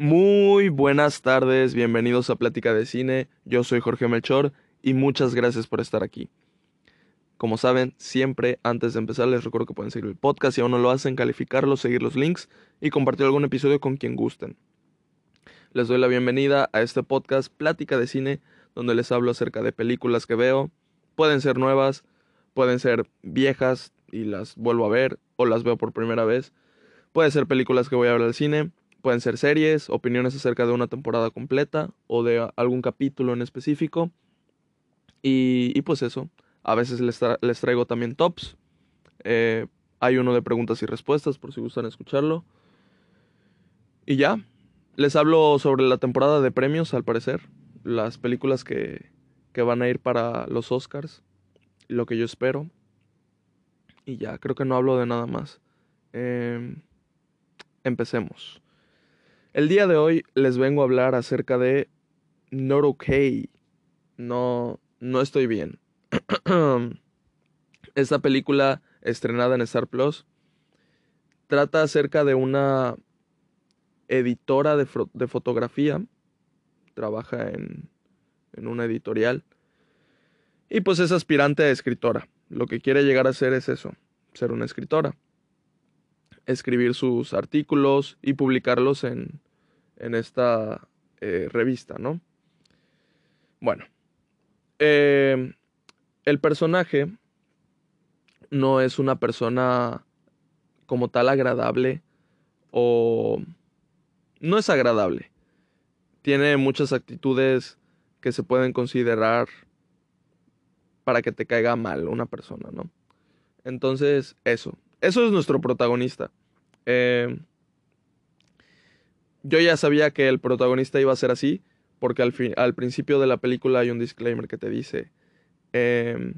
Muy buenas tardes, bienvenidos a Plática de Cine. Yo soy Jorge Melchor y muchas gracias por estar aquí. Como saben, siempre antes de empezar les recuerdo que pueden seguir el podcast si aún no lo hacen, calificarlo, seguir los links y compartir algún episodio con quien gusten. Les doy la bienvenida a este podcast Plática de Cine, donde les hablo acerca de películas que veo. Pueden ser nuevas, pueden ser viejas y las vuelvo a ver o las veo por primera vez. Pueden ser películas que voy a ver al cine Pueden ser series, opiniones acerca de una temporada completa o de algún capítulo en específico. Y, pues eso, a veces les, les traigo también tops. Eh, hay uno de preguntas y respuestas por si gustan escucharlo. Y ya, les hablo sobre la temporada de premios al parecer. Las películas que, que van a ir para los Oscars. Lo que yo espero. Y ya, creo que no hablo de nada más. Em, empecemos. El día de hoy les vengo a hablar acerca de Not Okay. No, no estoy bien. Esta película estrenada en Star Plus trata acerca de una editora de, fotografía. Trabaja en, en una editorial. Y pues es aspirante a escritora. Lo que quiere llegar a ser es eso, ser una escritora escribir sus artículos y publicarlos en, en esta eh, revista, ¿no? Bueno, em, el personaje no es una persona como tal agradable o no es agradable. Tiene muchas actitudes que se pueden considerar para que te caiga mal una persona, ¿no? Entonces, eso. Eso es nuestro protagonista. Eh, yo ya sabía que el protagonista iba a ser así, porque al, al principio de la película hay un disclaimer que te dice em,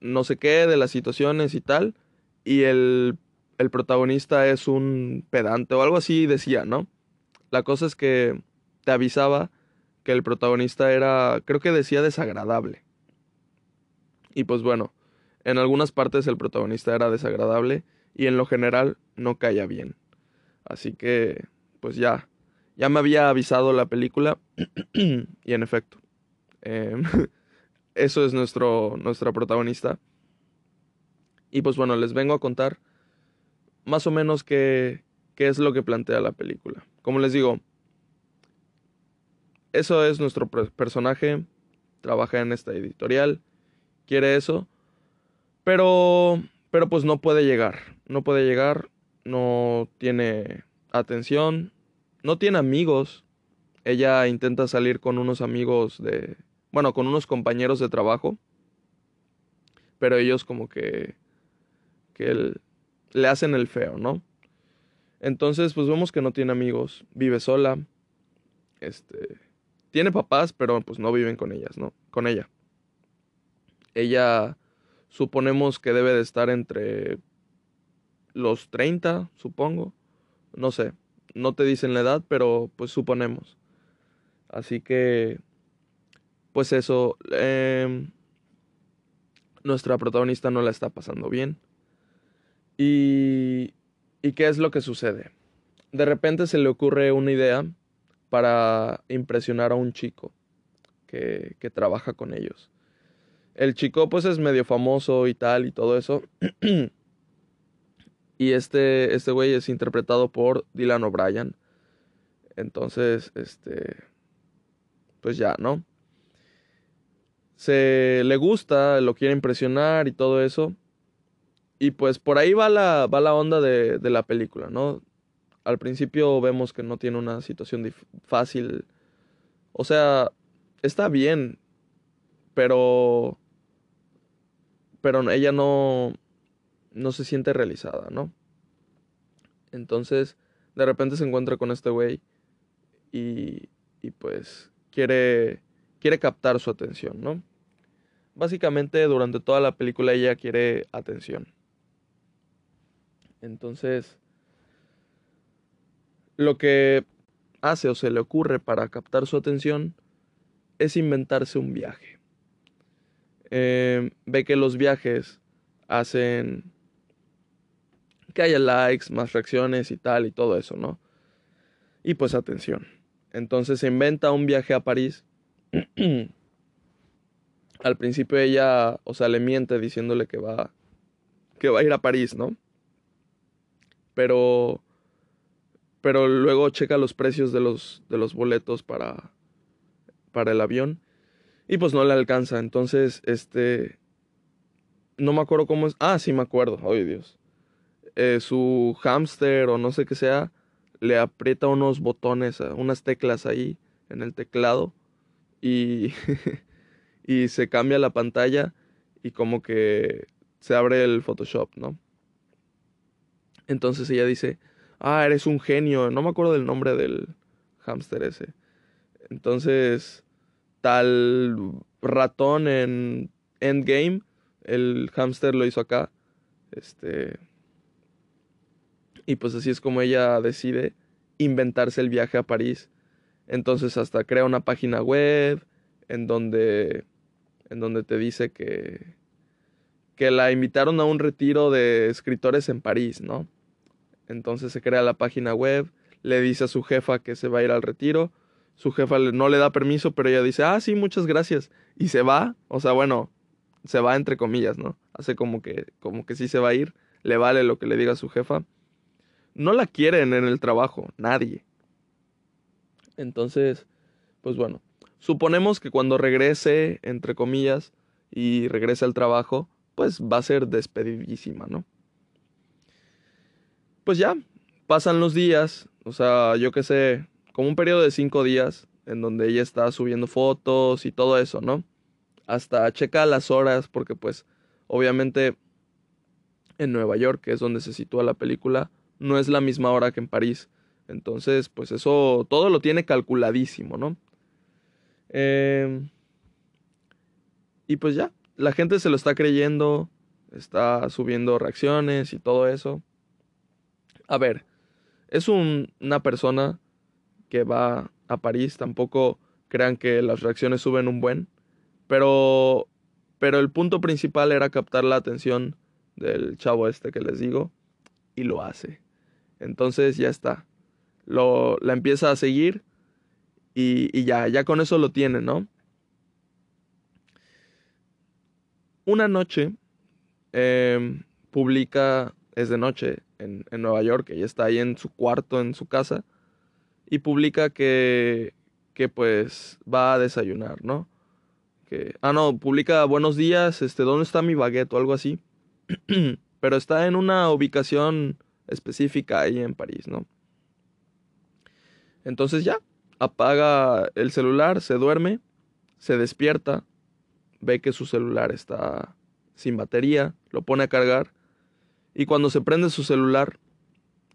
no sé qué de las situaciones y tal, y el, el protagonista es un pedante o algo así decía, ¿no? La cosa es que te avisaba que el protagonista era, creo que decía desagradable. Y pues bueno, en algunas partes el protagonista era desagradable y en lo general no caía bien. Así que, pues ya, ya me había avisado la película y en efecto, em, eso es nuestro, nuestra protagonista. Y pues bueno, les vengo a contar más o menos qué, qué es lo que plantea la película. Como les digo, eso es nuestro personaje, trabaja en esta editorial, quiere eso, pero pero pues no puede llegar, no puede llegar, no tiene atención, no tiene amigos. Ella intenta salir con unos amigos de, bueno, con unos compañeros de trabajo, pero ellos como que, que le hacen el feo, ¿no? Entonces, pues vemos que no tiene amigos, vive sola, este, tiene papás, pero pues no viven con ellas, ¿no? Con ella. Ella suponemos que debe de estar entre los 30, supongo. No sé, no te dicen la edad, pero pues suponemos. Así que, pues eso, em, nuestra protagonista no la está pasando bien. Y, ¿Y qué es lo que sucede? De repente se le ocurre una idea para impresionar a un chico que, que trabaja con ellos. El chico pues es medio famoso y tal y todo eso. y este, este güey es interpretado por Dylan O'Brien. Entonces, este, pues ya, ¿no? Se le gusta, lo quiere impresionar y todo eso. Y pues por ahí va la, va la onda de, de la película, ¿no? Al principio vemos que no tiene una situación fácil. O sea, está bien, pero pero ella no, no se siente realizada, ¿no? Entonces, de repente se encuentra con este güey y, y pues quiere, quiere captar su atención, ¿no? Básicamente durante toda la película ella quiere atención. Entonces, lo que hace o se le ocurre para captar su atención es inventarse un viaje. Em, ve que los viajes hacen que haya likes, más reacciones y tal y todo eso, ¿no? Y pues atención. Entonces se inventa un viaje a París. Al principio ella, o sea, le miente diciéndole que va que va a ir a París, ¿no? Pero pero luego checa los precios de los de los boletos para para el avión y pues no le alcanza. Entonces, este no me acuerdo cómo es. Ah, sí me acuerdo. Ay, Dios. Eh, su hámster o no sé qué sea le aprieta unos botones, unas teclas ahí en el teclado y, y se cambia la pantalla y como que se abre el Photoshop, ¿no? Entonces ella dice, ah, eres un genio, no me acuerdo del nombre del hámster ese. Entonces, tal ratón en Endgame, el hámster lo hizo acá. Este, y pues así es como ella decide inventarse el viaje a París. Entonces hasta crea una página web en donde, en donde te dice que, que la invitaron a un retiro de escritores en París, ¿no? Entonces se crea la página web, le dice a su jefa que se va a ir al retiro, su jefa no le da permiso, pero ella dice, ah, sí, muchas gracias, y se va, o sea, bueno, se va entre comillas, ¿no? Hace como que, como que sí se va a ir, le vale lo que le diga su jefa, no la quieren en el trabajo, nadie. Entonces, pues bueno, suponemos que cuando regrese, entre comillas, y regrese al trabajo, pues va a ser despedidísima, ¿no? Pues ya, pasan los días, o sea, yo qué sé, como un periodo de cinco días, en donde ella está subiendo fotos y todo eso, ¿no? Hasta checa las horas, porque pues, obviamente, en Nueva York, que es donde se sitúa la película, no es la misma hora que en París. Entonces, pues eso todo lo tiene calculadísimo, ¿no? Em, y pues ya, la gente se lo está creyendo, está subiendo reacciones y todo eso. A ver, es una persona que va a París, tampoco crean que las reacciones suben un buen, pero pero el punto principal era captar la atención del chavo este que les digo y lo hace. Entonces ya está. Lo, la empieza a seguir y, ya, ya con eso lo tiene, ¿no? Una noche em, publica, es de noche, en, en Nueva York, ella está ahí en su cuarto, en su casa, y publica que, que pues va a desayunar, ¿no? Que, ah, no, publica buenos días, este, ¿dónde está mi baguette o algo así? Pero está en una ubicación específica ahí en París, ¿no? Entonces ya, apaga el celular, se duerme, se despierta, ve que su celular está sin batería, lo pone a cargar y cuando se prende su celular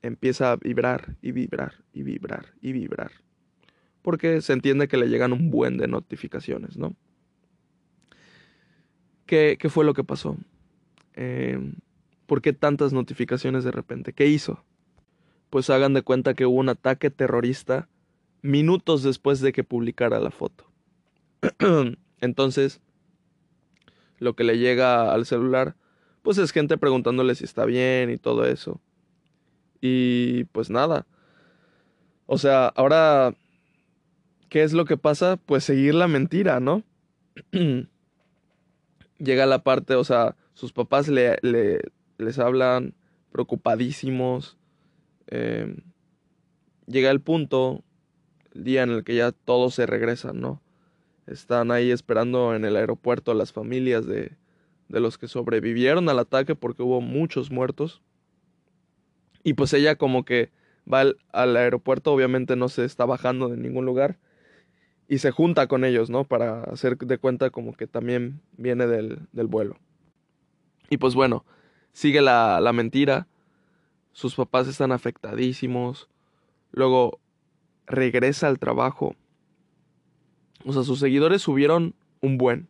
empieza a vibrar y vibrar y vibrar y vibrar. Porque se entiende que le llegan un buen de notificaciones, ¿no? ¿Qué, qué fue lo que pasó? Eh, ¿Por qué tantas notificaciones de repente? ¿Qué hizo? Pues hagan de cuenta que hubo un ataque terrorista minutos después de que publicara la foto. Entonces, lo que le llega al celular, pues es gente preguntándole si está bien y todo eso. Y pues nada. O sea, ahora, ¿qué es lo que pasa? Pues seguir la mentira, ¿no? llega la parte, o sea, sus papás le, le, les hablan preocupadísimos. Em, llega el punto, el día en el que ya todos se regresan, ¿no? Están ahí esperando en el aeropuerto las familias de, de los que sobrevivieron al ataque porque hubo muchos muertos. Y pues ella como que va al, aeropuerto, obviamente no se está bajando de ningún lugar. Y se junta con ellos, ¿no? Para hacer de cuenta como que también viene del, del vuelo. Y pues bueno, sigue la, la mentira, sus papás están afectadísimos, luego regresa al trabajo. O sea, sus seguidores subieron un buen.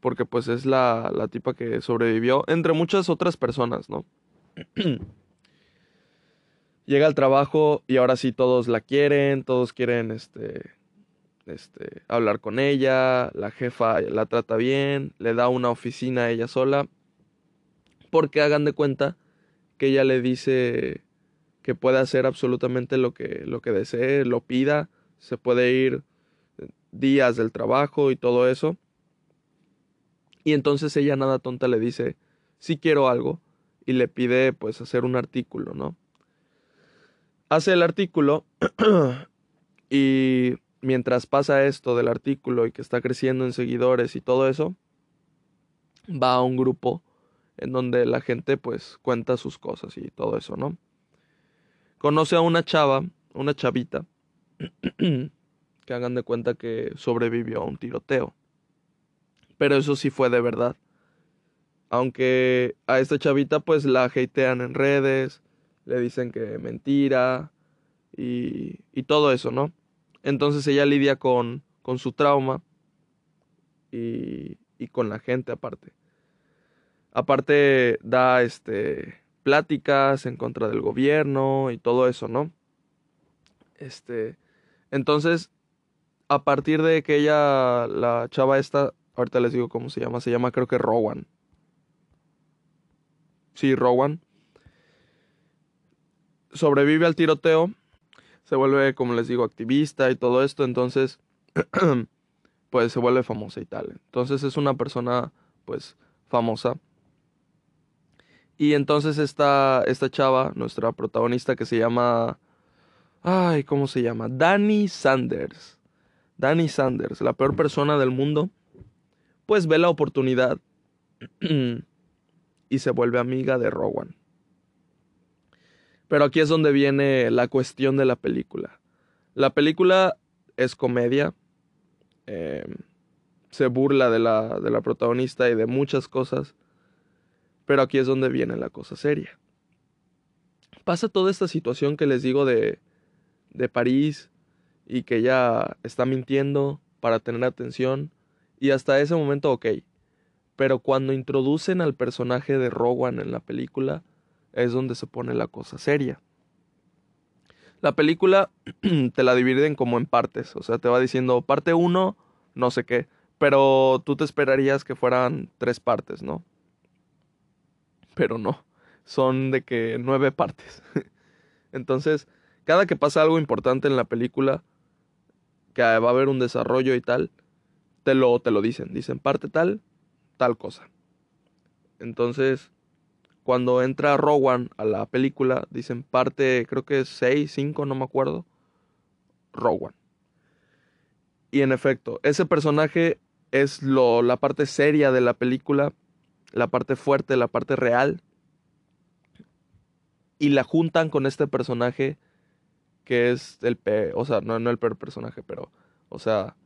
Porque pues es la, la tipa que sobrevivió entre muchas otras personas, ¿no? Llega al trabajo y ahora sí todos la quieren, todos quieren este, este, hablar con ella, la jefa la trata bien, le da una oficina a ella sola porque hagan de cuenta que ella le dice que puede hacer absolutamente lo que, lo que desee, lo pida, se puede ir días del trabajo y todo eso. Y entonces ella nada tonta le dice, si quiero algo, y le pide pues hacer un artículo, ¿no? Hace el artículo y mientras pasa esto del artículo y que está creciendo en seguidores y todo eso, va a un grupo en donde la gente pues cuenta sus cosas y todo eso, ¿no? Conoce a una chava, una chavita, que hagan de cuenta que sobrevivió a un tiroteo. Pero eso sí fue de verdad. Aunque a esta chavita pues la hatean en redes, le dicen que mentira y, y todo eso, ¿no? Entonces ella lidia con, con su trauma y, y con la gente aparte. Aparte da este pláticas en contra del gobierno y todo eso, ¿no? Este, entonces, a partir de que ella, la chava esta, ahorita les digo cómo se llama, se llama creo que Rowan. Sí, Rowan. Sobrevive al tiroteo, se vuelve, como les digo, activista y todo esto, entonces, pues se vuelve famosa y tal. Entonces es una persona, pues, famosa y entonces esta, esta chava, nuestra protagonista que se llama... Ay, ¿cómo se llama? Danny Sanders. Danny Sanders, la peor persona del mundo. Pues ve la oportunidad y se vuelve amiga de Rowan. Pero aquí es donde viene la cuestión de la película. La película es comedia. Em, se burla de la, de la protagonista y de muchas cosas. Pero aquí es donde viene la cosa seria. Pasa toda esta situación que les digo de, de París y que ella está mintiendo para tener atención y hasta ese momento ok. Pero cuando introducen al personaje de Rowan en la película es donde se pone la cosa seria. La película te la dividen como en partes, o sea, te va diciendo parte 1, no sé qué, pero tú te esperarías que fueran tres partes, ¿no? Pero no. Son de que nueve partes. Entonces, cada que pasa algo importante en la película, que va a haber un desarrollo y tal, te lo, te lo dicen. Dicen parte tal, tal cosa. Entonces, cuando entra Rowan a la película, dicen parte, creo que es 6, 5, no me acuerdo. Rowan. Y en efecto, ese personaje es lo, la parte seria de la película la parte fuerte, la parte real, y la juntan con este personaje que es el peor, o sea, no, no el peor personaje, pero, o sea,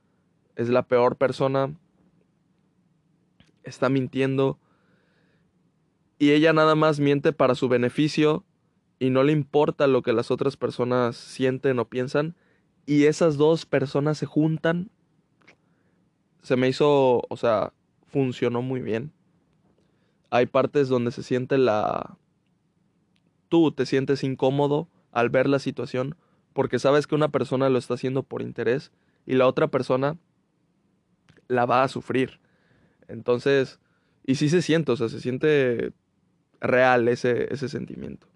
es la peor persona, está mintiendo, y ella nada más miente para su beneficio y no le importa lo que las otras personas sienten o piensan, y esas dos personas se juntan, se me hizo, o sea, funcionó muy bien hay partes donde se siente la... Tú te sientes incómodo al ver la situación porque sabes que una persona lo está haciendo por interés y la otra persona la va a sufrir. Entonces, y sí se siente, o sea, se siente real ese, ese sentimiento.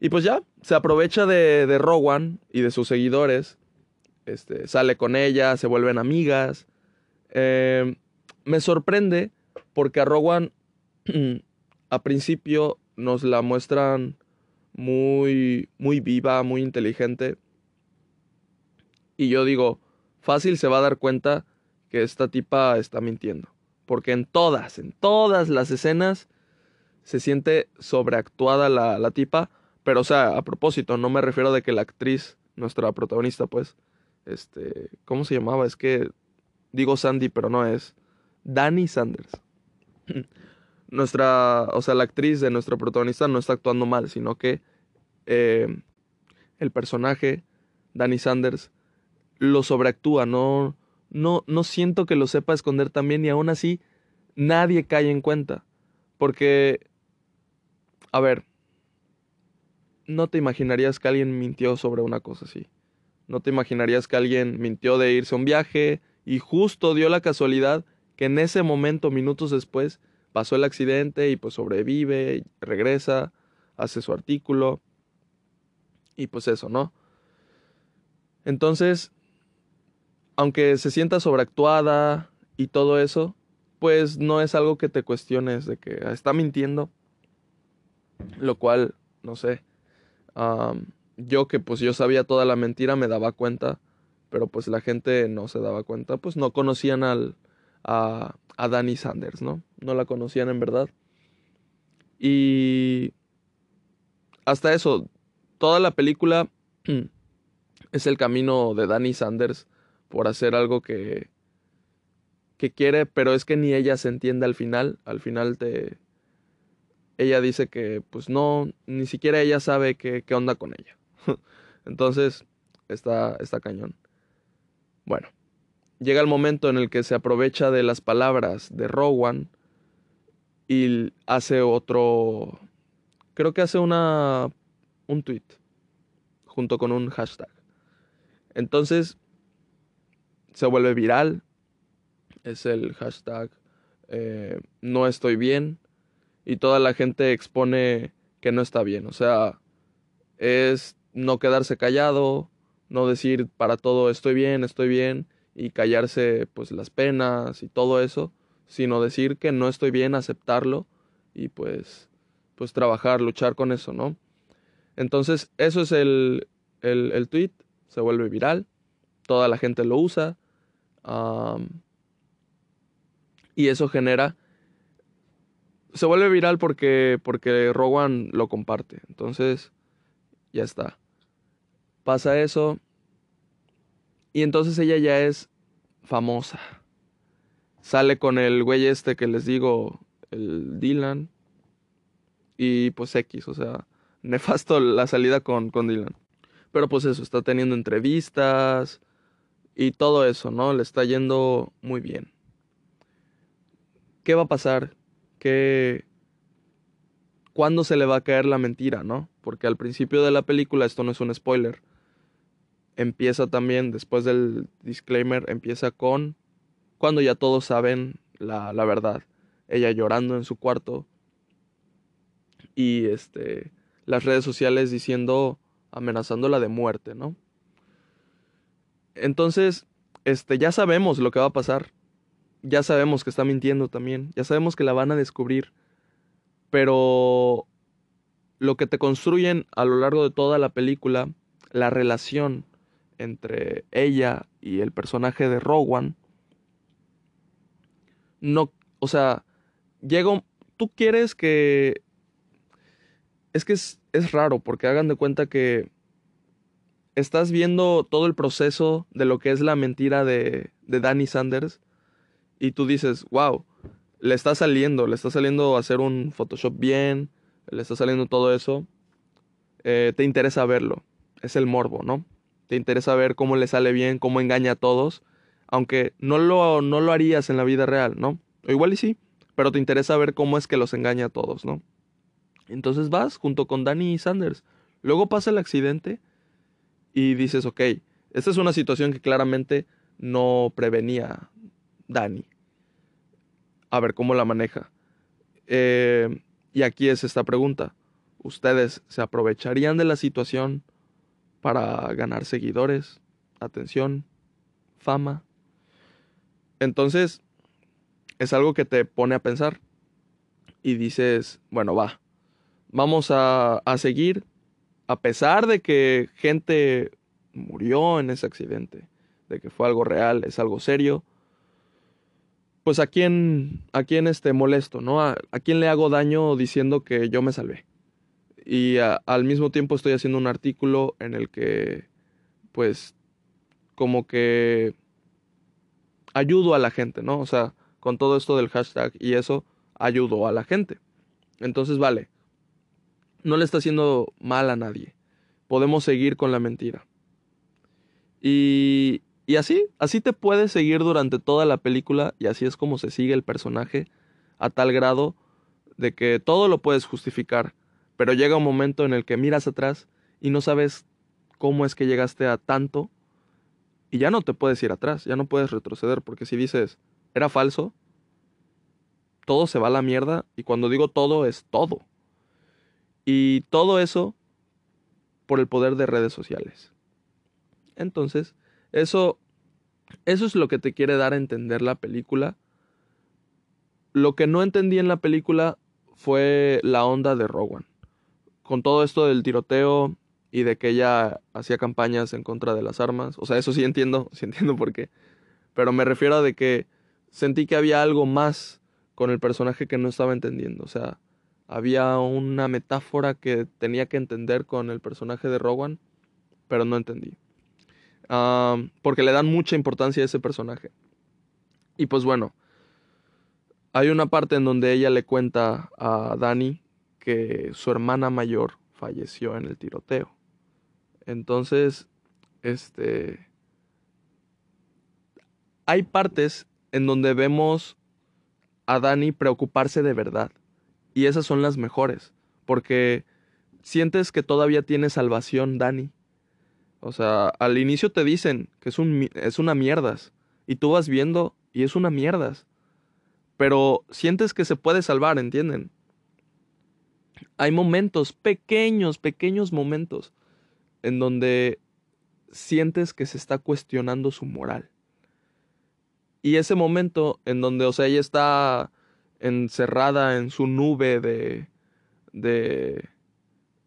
Y pues ya, se aprovecha de, de Rowan y de sus seguidores. Este, sale con ella, se vuelven amigas. Eh, me sorprende porque a Rowan a principio nos la muestran muy, muy viva, muy inteligente. Y yo digo, fácil se va a dar cuenta que esta tipa está mintiendo. Porque en todas, en todas las escenas se siente sobreactuada la, la tipa. Pero, o sea, a propósito, no me refiero de que la actriz, nuestra protagonista, pues, este, ¿cómo se llamaba? Es que digo Sandy, pero no es. Danny Sanders. Nuestra, o sea, la actriz de nuestra protagonista no está actuando mal, sino que eh, el personaje, Danny Sanders, lo sobreactúa, no, no, no siento que lo sepa esconder también y aún así nadie cae en cuenta. Porque, a ver, no te imaginarías que alguien mintió sobre una cosa así. No te imaginarías que alguien mintió de irse a un viaje y justo dio la casualidad que en ese momento, minutos después, pasó el accidente y pues sobrevive, regresa, hace su artículo Y pues eso, ¿no? Entonces, aunque se sienta sobreactuada y todo eso, pues no es algo que te cuestiones de que está mintiendo. Lo cual, no sé. yo que pues yo sabía toda la mentira me daba cuenta, pero pues la gente no se daba cuenta, pues no conocían al, a, a Danny Sanders, ¿no? No la conocían en verdad. Y hasta eso, toda la película es el camino de Danny Sanders por hacer algo que, que quiere, pero es que ni ella se entiende al final. Al final te... Ella dice que pues no, ni siquiera ella sabe qué, qué onda con ella. Entonces, está, está cañón. Bueno, llega el momento en el que se aprovecha de las palabras de Rowan y hace otro... Creo que hace una... un tweet junto con un hashtag. Entonces, se vuelve viral. Es el hashtag eh, no estoy bien. Y toda la gente expone que no está bien. O sea, es no quedarse callado, no decir para todo estoy bien, estoy bien, y callarse pues las penas y todo eso, sino decir que no estoy bien, aceptarlo y pues, pues trabajar, luchar con eso, ¿no? Entonces, eso es el, el, el tweet, se vuelve viral, toda la gente lo usa, y eso genera. Se vuelve viral porque, porque Rowan lo comparte. Entonces, ya está. Pasa eso. Y entonces ella ya es famosa. Sale con el güey este que les digo, el Dylan. Y pues X, o sea, nefasto la salida con, con Dylan. Pero pues eso, está teniendo entrevistas y todo eso, ¿no? Le está yendo muy bien. ¿Qué va a pasar? ¿Qué... ¿Cuándo se le va a caer la mentira, no? Porque al principio de la película, esto no es un spoiler, empieza también, después del disclaimer, empieza con cuando ya todos saben la, la verdad. Ella llorando en su cuarto y este las redes sociales diciendo amenazándola de muerte, ¿no? Entonces, este, ya sabemos lo que va a pasar. Ya sabemos que está mintiendo también. Ya sabemos que la van a descubrir. Pero lo que te construyen a lo largo de toda la película, la relación entre ella y el personaje de Rowan, no, o sea, llega, tú quieres que, es que es, es raro porque hagan de cuenta que estás viendo todo el proceso de lo que es la mentira de, de Danny Sanders y tú dices, wow, le está saliendo, le está saliendo hacer un Photoshop bien, le está saliendo todo eso, eh, te interesa verlo, es el morbo, ¿no? Te interesa ver cómo le sale bien, cómo engaña a todos, aunque no lo, no lo harías en la vida real, ¿no? O igual y sí, pero te interesa ver cómo es que los engaña a todos, ¿no? Entonces vas junto con Danny Sanders. Luego pasa el accidente y dices, ok, esta es una situación que claramente no prevenía Dani. A ver cómo la maneja. Eh, y aquí es esta pregunta. ¿Ustedes se aprovecharían de la situación para ganar seguidores, atención, fama? Entonces, es algo que te pone a pensar. Y dices, bueno, va, vamos a, a seguir a pesar de que gente murió en ese accidente, de que fue algo real, es algo serio, pues a quién, a quién este molesto, ¿no? A, quién le hago daño diciendo que yo me salvé. Y al mismo tiempo estoy haciendo un artículo en el que, pues, como que ayudo a la gente, ¿no? O sea, con todo esto del hashtag y eso, ayudo a la gente. Entonces, vale, no le está haciendo mal a nadie. Podemos seguir con la mentira. Y, y así, así te puedes seguir durante toda la película y así es como se sigue el personaje a tal grado de que todo lo puedes justificar, pero llega un momento en el que miras atrás y no sabes cómo es que llegaste a tanto y ya no te puedes ir atrás, ya no puedes retroceder, porque si dices, era falso, todo se va a la mierda y cuando digo todo es todo. Y todo eso por el poder de redes sociales. Entonces, eso, eso es lo que te quiere dar a entender la película. Lo que no entendí en la película fue la onda de Rowan. Con todo esto del tiroteo y de que ella hacía campañas en contra de las armas. O sea, eso sí entiendo, sí entiendo por qué. Pero me refiero a de que sentí que había algo más con el personaje que no estaba entendiendo. O sea, había una metáfora que tenía que entender con el personaje de Rowan, pero no entendí. porque le dan mucha importancia a ese personaje. Y pues bueno, hay una parte en donde ella le cuenta a Dani que su hermana mayor falleció en el tiroteo. Entonces, este... Hay partes en donde vemos a Dani preocuparse de verdad. Y esas son las mejores. Porque sientes que todavía tiene salvación, Dani. O sea, al inicio te dicen que es, un, es una mierdas. Y tú vas viendo y es una mierdas. Pero sientes que se puede salvar, ¿entienden? Hay momentos, pequeños, pequeños momentos, en donde sientes que se está cuestionando su moral. Y ese momento en donde, o sea, ella está encerrada en su nube de, de,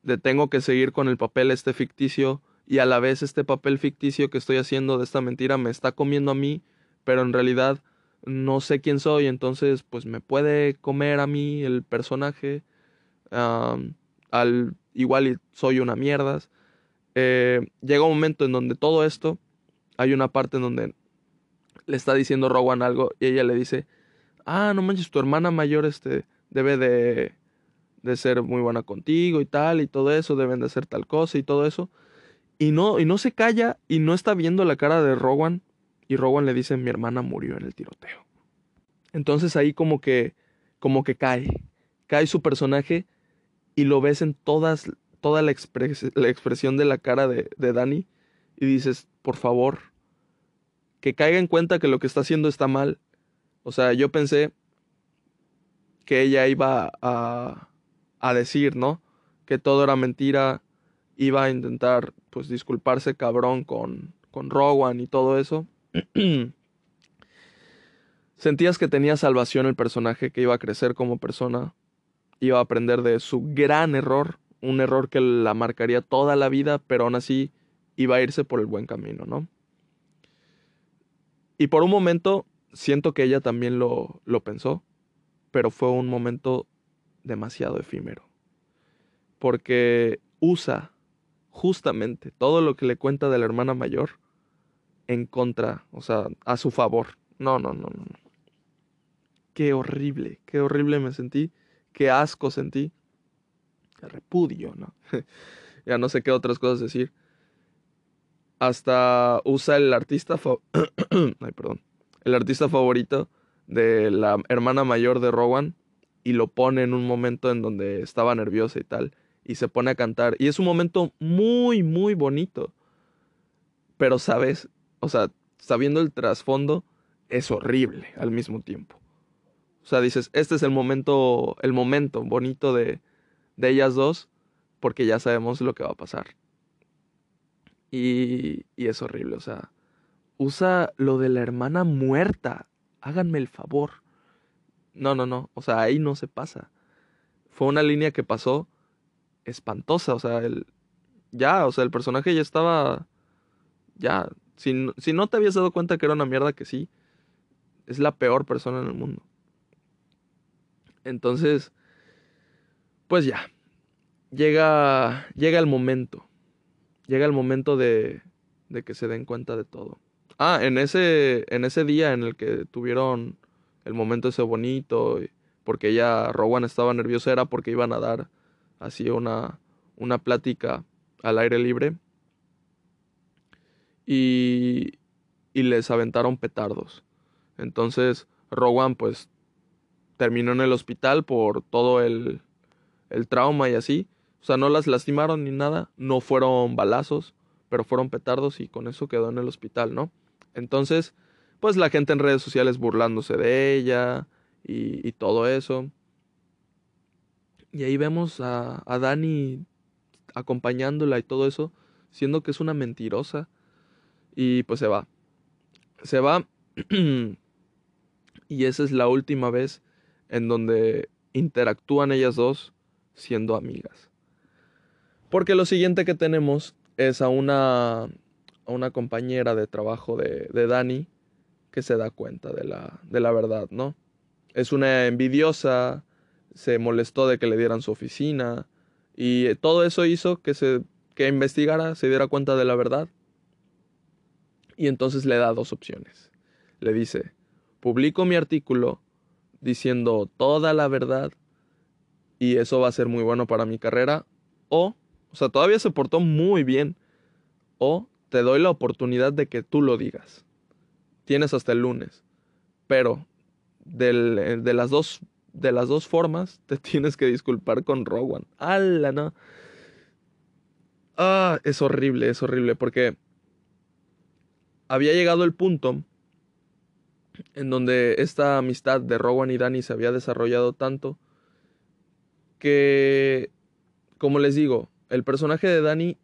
de tengo que seguir con el papel este ficticio y a la vez este papel ficticio que estoy haciendo de esta mentira me está comiendo a mí, pero en realidad no sé quién soy, entonces pues me puede comer a mí el personaje, al igual soy una mierda. Eh, llega un momento en donde todo esto, hay una parte en donde le está diciendo Rowan algo y ella le dice, ah, no manches, tu hermana mayor este, debe de, de ser muy buena contigo y tal, y todo eso, deben de hacer tal cosa y todo eso. Y no, y no se calla y no está viendo la cara de Rowan. Y Rowan le dice, mi hermana murió en el tiroteo. Entonces ahí como que, como que cae, cae su personaje y lo ves en todas, toda la, expresión de la cara de, de Dani y dices, por favor, que caiga en cuenta que lo que está haciendo está mal o sea, yo pensé que ella iba a, a decir, ¿no? Que todo era mentira, iba a intentar, pues, disculparse cabrón con, con Rowan y todo eso. Sentías que tenía salvación el personaje, que iba a crecer como persona, iba a aprender de su gran error, un error que la marcaría toda la vida, pero aún así iba a irse por el buen camino, ¿no? Y por un momento siento que ella también lo, pensó, pero fue un momento demasiado efímero. Porque usa justamente todo lo que le cuenta de la hermana mayor en contra, o sea, a su favor. No, no, no, no. Qué horrible, qué horrible me sentí, qué asco sentí. Qué repudio, ¿no? ya no sé qué otras cosas decir. Hasta usa el artista... Ay, perdón el artista favorito de la hermana mayor de Rowan y lo pone en un momento en donde estaba nerviosa y tal y se pone a cantar y es un momento muy muy bonito. Pero sabes, o sea, sabiendo el trasfondo es horrible al mismo tiempo. O sea, dices, este es el momento el momento bonito de de ellas dos porque ya sabemos lo que va a pasar. Y, y es horrible, o sea, usa lo de la hermana muerta. Háganme el favor. No, no, no. O sea, ahí no se pasa. Fue una línea que pasó espantosa. O sea, el. Ya, o sea, el personaje ya estaba. Ya. Si, si no te habías dado cuenta que era una mierda, que sí. Es la peor persona en el mundo. Entonces. Pues ya. Llega. Llega el momento. Llega el momento de. de que se den cuenta de todo. Ah, en ese, en ese día en el que tuvieron el momento ese bonito, porque ya Rowan estaba nerviosa, era porque iban a dar así una, una plática al aire libre. Y, y les aventaron petardos. Entonces Rowan pues terminó en el hospital por todo el, el trauma y así. O sea, no las lastimaron ni nada, no fueron balazos, pero fueron petardos y con eso quedó en el hospital, ¿no? Entonces, pues la gente en redes sociales burlándose de ella y, todo eso. Y ahí vemos a, a Dani acompañándola y todo eso, siendo que es una mentirosa. Y pues se va. Se va. y esa es la última vez en donde interactúan ellas dos siendo amigas. Porque lo siguiente que tenemos es a una, a una compañera de trabajo de, de Dani que se da cuenta de la, de la verdad, ¿no? Es una envidiosa, se molestó de que le dieran su oficina y todo eso hizo que se que investigara, se diera cuenta de la verdad. Y entonces le da dos opciones. Le dice, publico mi artículo diciendo toda la verdad y eso va a ser muy bueno para mi carrera o o sea, todavía se portó muy bien. O te doy la oportunidad de que tú lo digas. Tienes hasta el lunes. Pero de, las dos, de las dos formas te tienes que disculpar con Rowan. ¡Hala, no! Ah, es horrible, es horrible. Porque había llegado el punto en donde esta amistad de Rowan y Danny se había desarrollado tanto que, como les digo, el personaje de Danny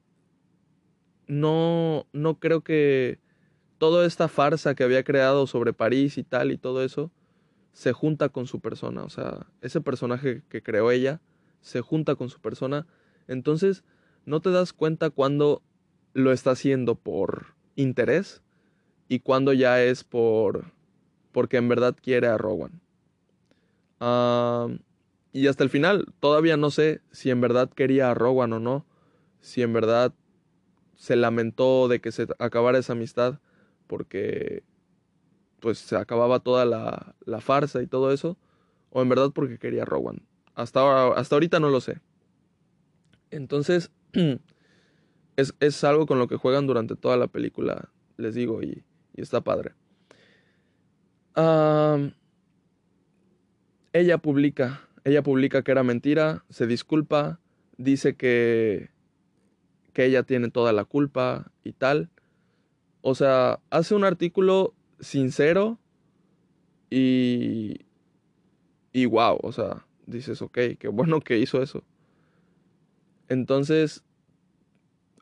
no, no creo que toda esta farsa que había creado sobre París y tal y todo eso se junta con su persona. O sea, ese personaje que creó ella se junta con su persona. Entonces, no te das cuenta cuando lo está haciendo por interés y cuando ya es por porque en verdad quiere a Rowan. Ah... Y hasta el final, todavía no sé si en verdad quería a Rowan o no, si en verdad se lamentó de que se acabara esa amistad, porque pues se acababa toda la, la farsa y todo eso, o en verdad porque quería a Rowan. Hasta, hasta ahorita no lo sé. Entonces, es, es, algo con lo que juegan durante toda la película, les digo, y, y está padre. Ella publica ella publica que era mentira, se disculpa, dice que, que ella tiene toda la culpa y tal. O sea, hace un artículo sincero y... Y wow, o sea, dices, ok, qué bueno que hizo eso. Entonces,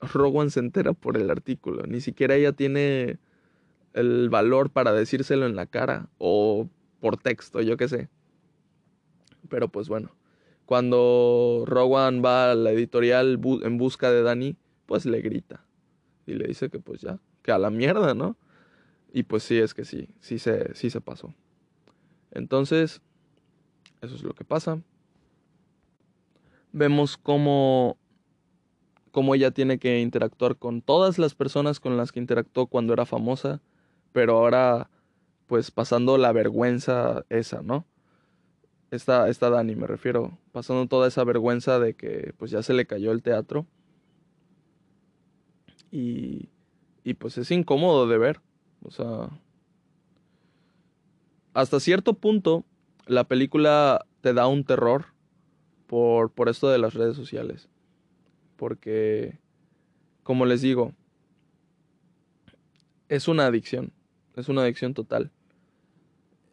Rowan se entera por el artículo. Ni siquiera ella tiene el valor para decírselo en la cara o por texto, yo qué sé. Pero pues bueno, cuando Rowan va a la editorial en busca de Dani, pues le grita. Y le dice que pues ya, que a la mierda, ¿no? Y pues sí, es que sí, sí se, sí se pasó. Entonces, eso es lo que pasa. Vemos cómo, cómo ella tiene que interactuar con todas las personas con las que interactuó cuando era famosa, pero ahora pues pasando la vergüenza esa, ¿no? Está, está Dani, me refiero, pasando toda esa vergüenza de que pues ya se le cayó el teatro. Y, y pues es incómodo de ver. O sea, hasta cierto punto la película te da un terror por, por esto de las redes sociales. Porque, como les digo, es una adicción. Es una adicción total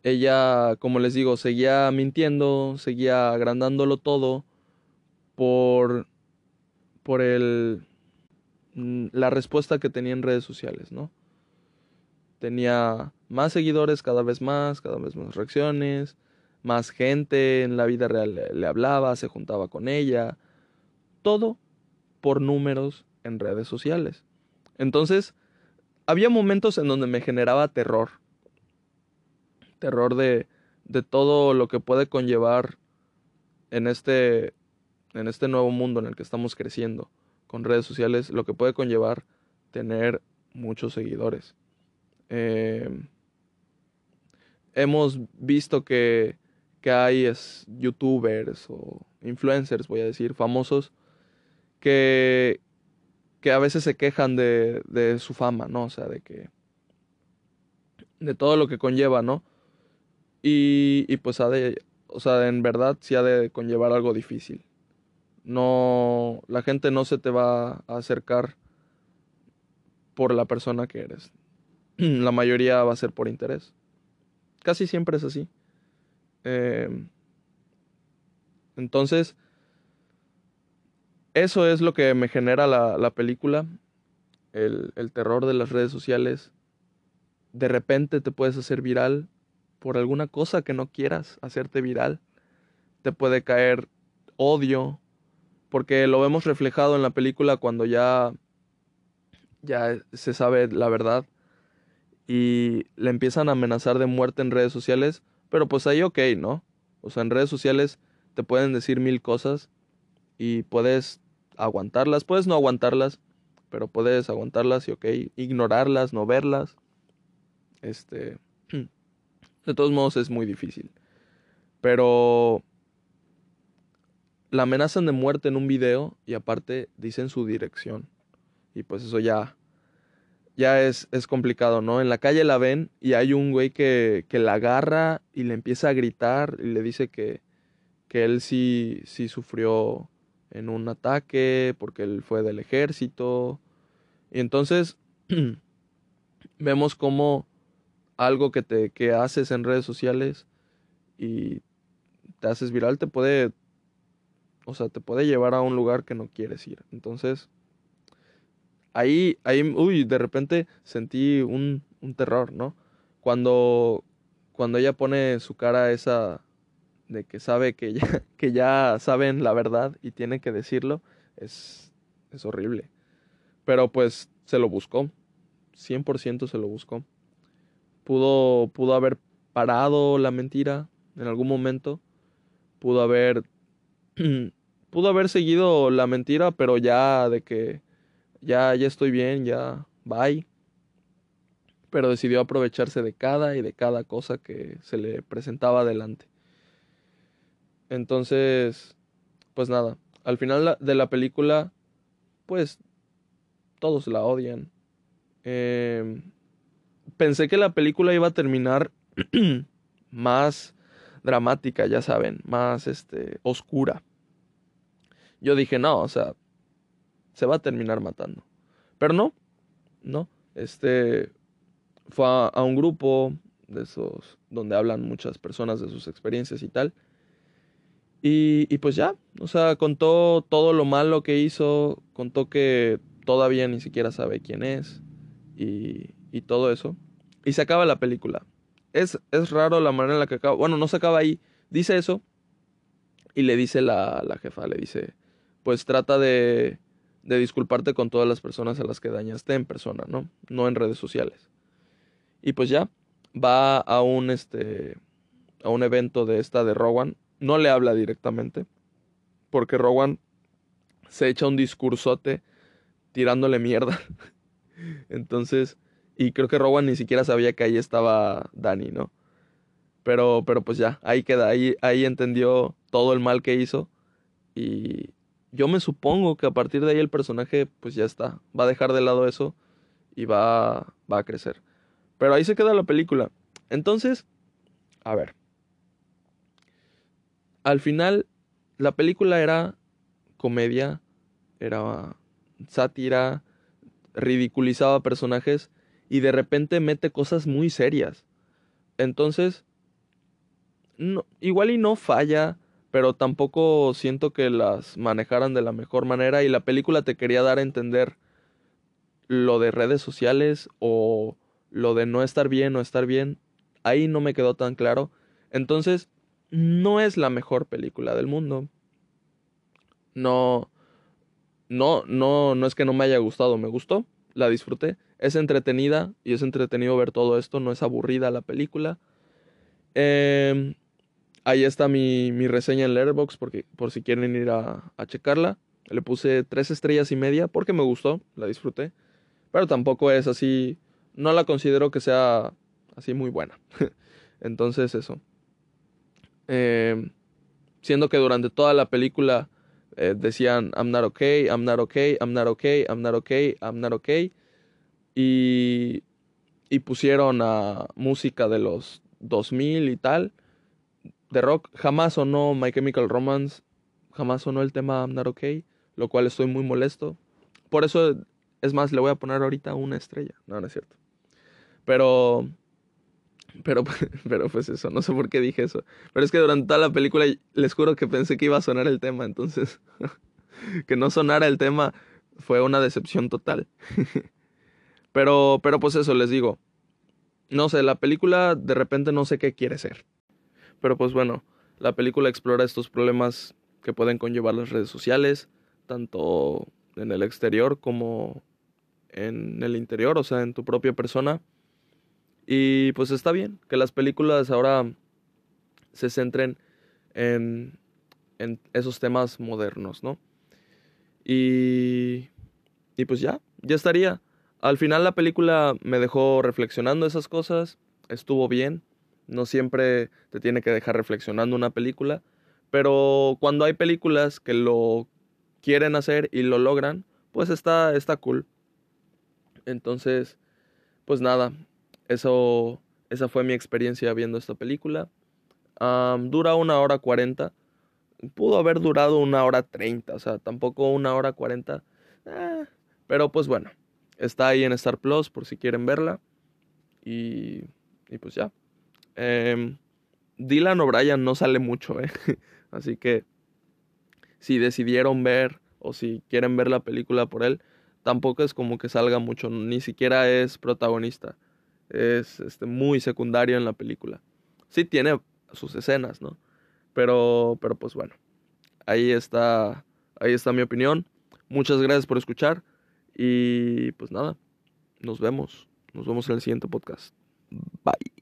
ella, como les digo, seguía mintiendo, seguía agrandándolo todo por, por el, mm, la respuesta que tenía en redes sociales, ¿no? Tenía más seguidores cada vez más, cada vez más reacciones, más gente en la vida real le, le hablaba, se juntaba con ella, todo por números en redes sociales. Entonces, había momentos en donde me generaba terror terror de, de todo lo que puede conllevar en este, en este nuevo mundo en el que estamos creciendo con redes sociales, lo que puede conllevar tener muchos seguidores. Em, hemos visto que, que hay youtubers o influencers, voy a decir, famosos, que, que a veces se quejan de, de su fama, ¿no? O sea, de que... de todo lo que conlleva, ¿no? Y, pues ha de, o sea, en verdad sí ha de conllevar algo difícil. No, la gente no se te va a acercar por la persona que eres. La mayoría va a ser por interés. Casi siempre es así. Em, entonces, eso es lo que me genera la, la película, el, el terror de las redes sociales. De repente te puedes hacer viral por alguna cosa que no quieras hacerte viral. Te puede caer odio, porque lo vemos reflejado en la película cuando ya ya se sabe la verdad y le empiezan a amenazar de muerte en redes sociales, pero pues ahí ok, ¿no? O sea, en redes sociales te pueden decir mil cosas y puedes aguantarlas, puedes no aguantarlas, pero puedes aguantarlas y ok, ignorarlas, no verlas. Este, de todos modos es muy difícil. Pero la amenazan de muerte en un video y aparte dicen su dirección. Y pues eso ya, ya es, es complicado, ¿no? En la calle la ven y hay un güey que, que la agarra y le empieza a gritar y le dice que, que él sí, sí sufrió en un ataque porque él fue del ejército. Y entonces vemos como algo que te que haces en redes sociales y te haces viral te puede o sea, te puede llevar a un lugar que no quieres ir. Entonces, ahí, ahí, uy, de repente sentí un, un terror, ¿no? Cuando, cuando ella pone su cara esa de que sabe que ya, que ya saben la verdad y tiene que decirlo, es, es horrible. Pero pues se lo buscó, 100% se lo buscó. Pudo, pudo haber parado la mentira en algún momento, pudo haber, pudo haber seguido la mentira, pero ya de que ya, ya estoy bien, ya, bye. Pero decidió aprovecharse de cada y de cada cosa que se le presentaba adelante. Entonces, pues nada, al final de la película, pues todos la odian. Eh, pensé que la película iba a terminar más dramática, ya saben, más este oscura. Yo dije, no, o sea, se va a terminar matando. Pero no, no. Este fue a, un grupo de esos donde hablan muchas personas de sus experiencias y tal. Y, pues ya, o sea, contó todo lo malo que hizo, contó que todavía ni siquiera sabe quién es y, y todo eso. Y se acaba la película. Es, es, raro la manera en la que acaba. Bueno, no se acaba ahí. Dice eso y le dice la, la jefa, le dice, pues trata de, de disculparte con todas las personas a las que dañaste en persona, ¿no? No en redes sociales. Y pues ya, va a un, este, a un evento de esta de Rowan. No le habla directamente, porque Rowan se echa un discursote tirándole mierda. Entonces, y creo que Rowan ni siquiera sabía que ahí estaba Dani, ¿no? Pero, pero pues ya, ahí queda, ahí, ahí entendió todo el mal que hizo y, yo me supongo que a partir de ahí el personaje pues ya está, va a dejar de lado eso y va, va a crecer. Pero ahí se queda la película. Entonces, a ver. Al final, la película era comedia, era sátira, ridiculizaba personajes y de repente mete cosas muy serias. Entonces, no, igual y no falla pero tampoco siento que las manejaran de la mejor manera y la película te quería dar a entender lo de redes sociales o lo de no estar bien o estar bien. Ahí no me quedó tan claro. Entonces, no es la mejor película del mundo. No, no, no, no es que no me haya gustado, me gustó, la disfruté. Es entretenida y es entretenido ver todo esto, no es aburrida la película. Eh, Ahí está mi, mi reseña en Letterboxd porque, por si quieren ir a, a, checarla. Le puse tres estrellas y media porque me gustó, la disfruté. Pero tampoco es así, no la considero que sea así muy buena. Entonces eso. Eh, siendo que durante toda la película eh, decían I'm not okay, I'm not okay, I'm not okay, I'm not okay, I'm not okay. Y, y pusieron a música de los 2000 y tal de rock jamás sonó My Chemical Romance, jamás sonó el tema I'm Not Okay, lo cual estoy muy molesto. Por eso, es más, le voy a poner ahorita una estrella. No, no es cierto. Pero, pero, pero pues eso, no sé por qué dije eso. Pero es que durante toda la película les juro que pensé que iba a sonar el tema, entonces, que no sonara el tema fue una decepción total. pero, pero pues eso, les digo. No sé, la película de repente no sé qué quiere ser. Pero pues bueno, la película explora estos problemas que pueden conllevar las redes sociales, tanto en el exterior como en el interior, o sea, en tu propia persona. Y pues está bien que las películas ahora se centren en, en esos temas modernos, ¿no? Y, y pues ya, ya estaría. Al final la película me dejó reflexionando esas cosas, estuvo bien, no siempre te tiene que dejar reflexionando una película, pero cuando hay películas que lo quieren hacer y lo logran, pues está, está cool. Entonces, pues nada, eso, esa fue mi experiencia viendo esta película. dura una hora cuarenta. Pudo haber durado una hora treinta, o sea, tampoco una hora cuarenta. Eh, pero pues bueno, está ahí en Star Plus por si quieren verla. Y, y pues ya. Eh, Dylan O'Brien no sale mucho, ¿eh? Así que si decidieron ver o si quieren ver la película por él, tampoco es como que salga mucho, ni siquiera es protagonista. Es este, muy secundario en la película. Sí tiene sus escenas, ¿no? Pero, pero pues bueno, ahí está, ahí está mi opinión. Muchas gracias por escuchar y pues nada, nos vemos. Nos vemos en el siguiente podcast. Bye.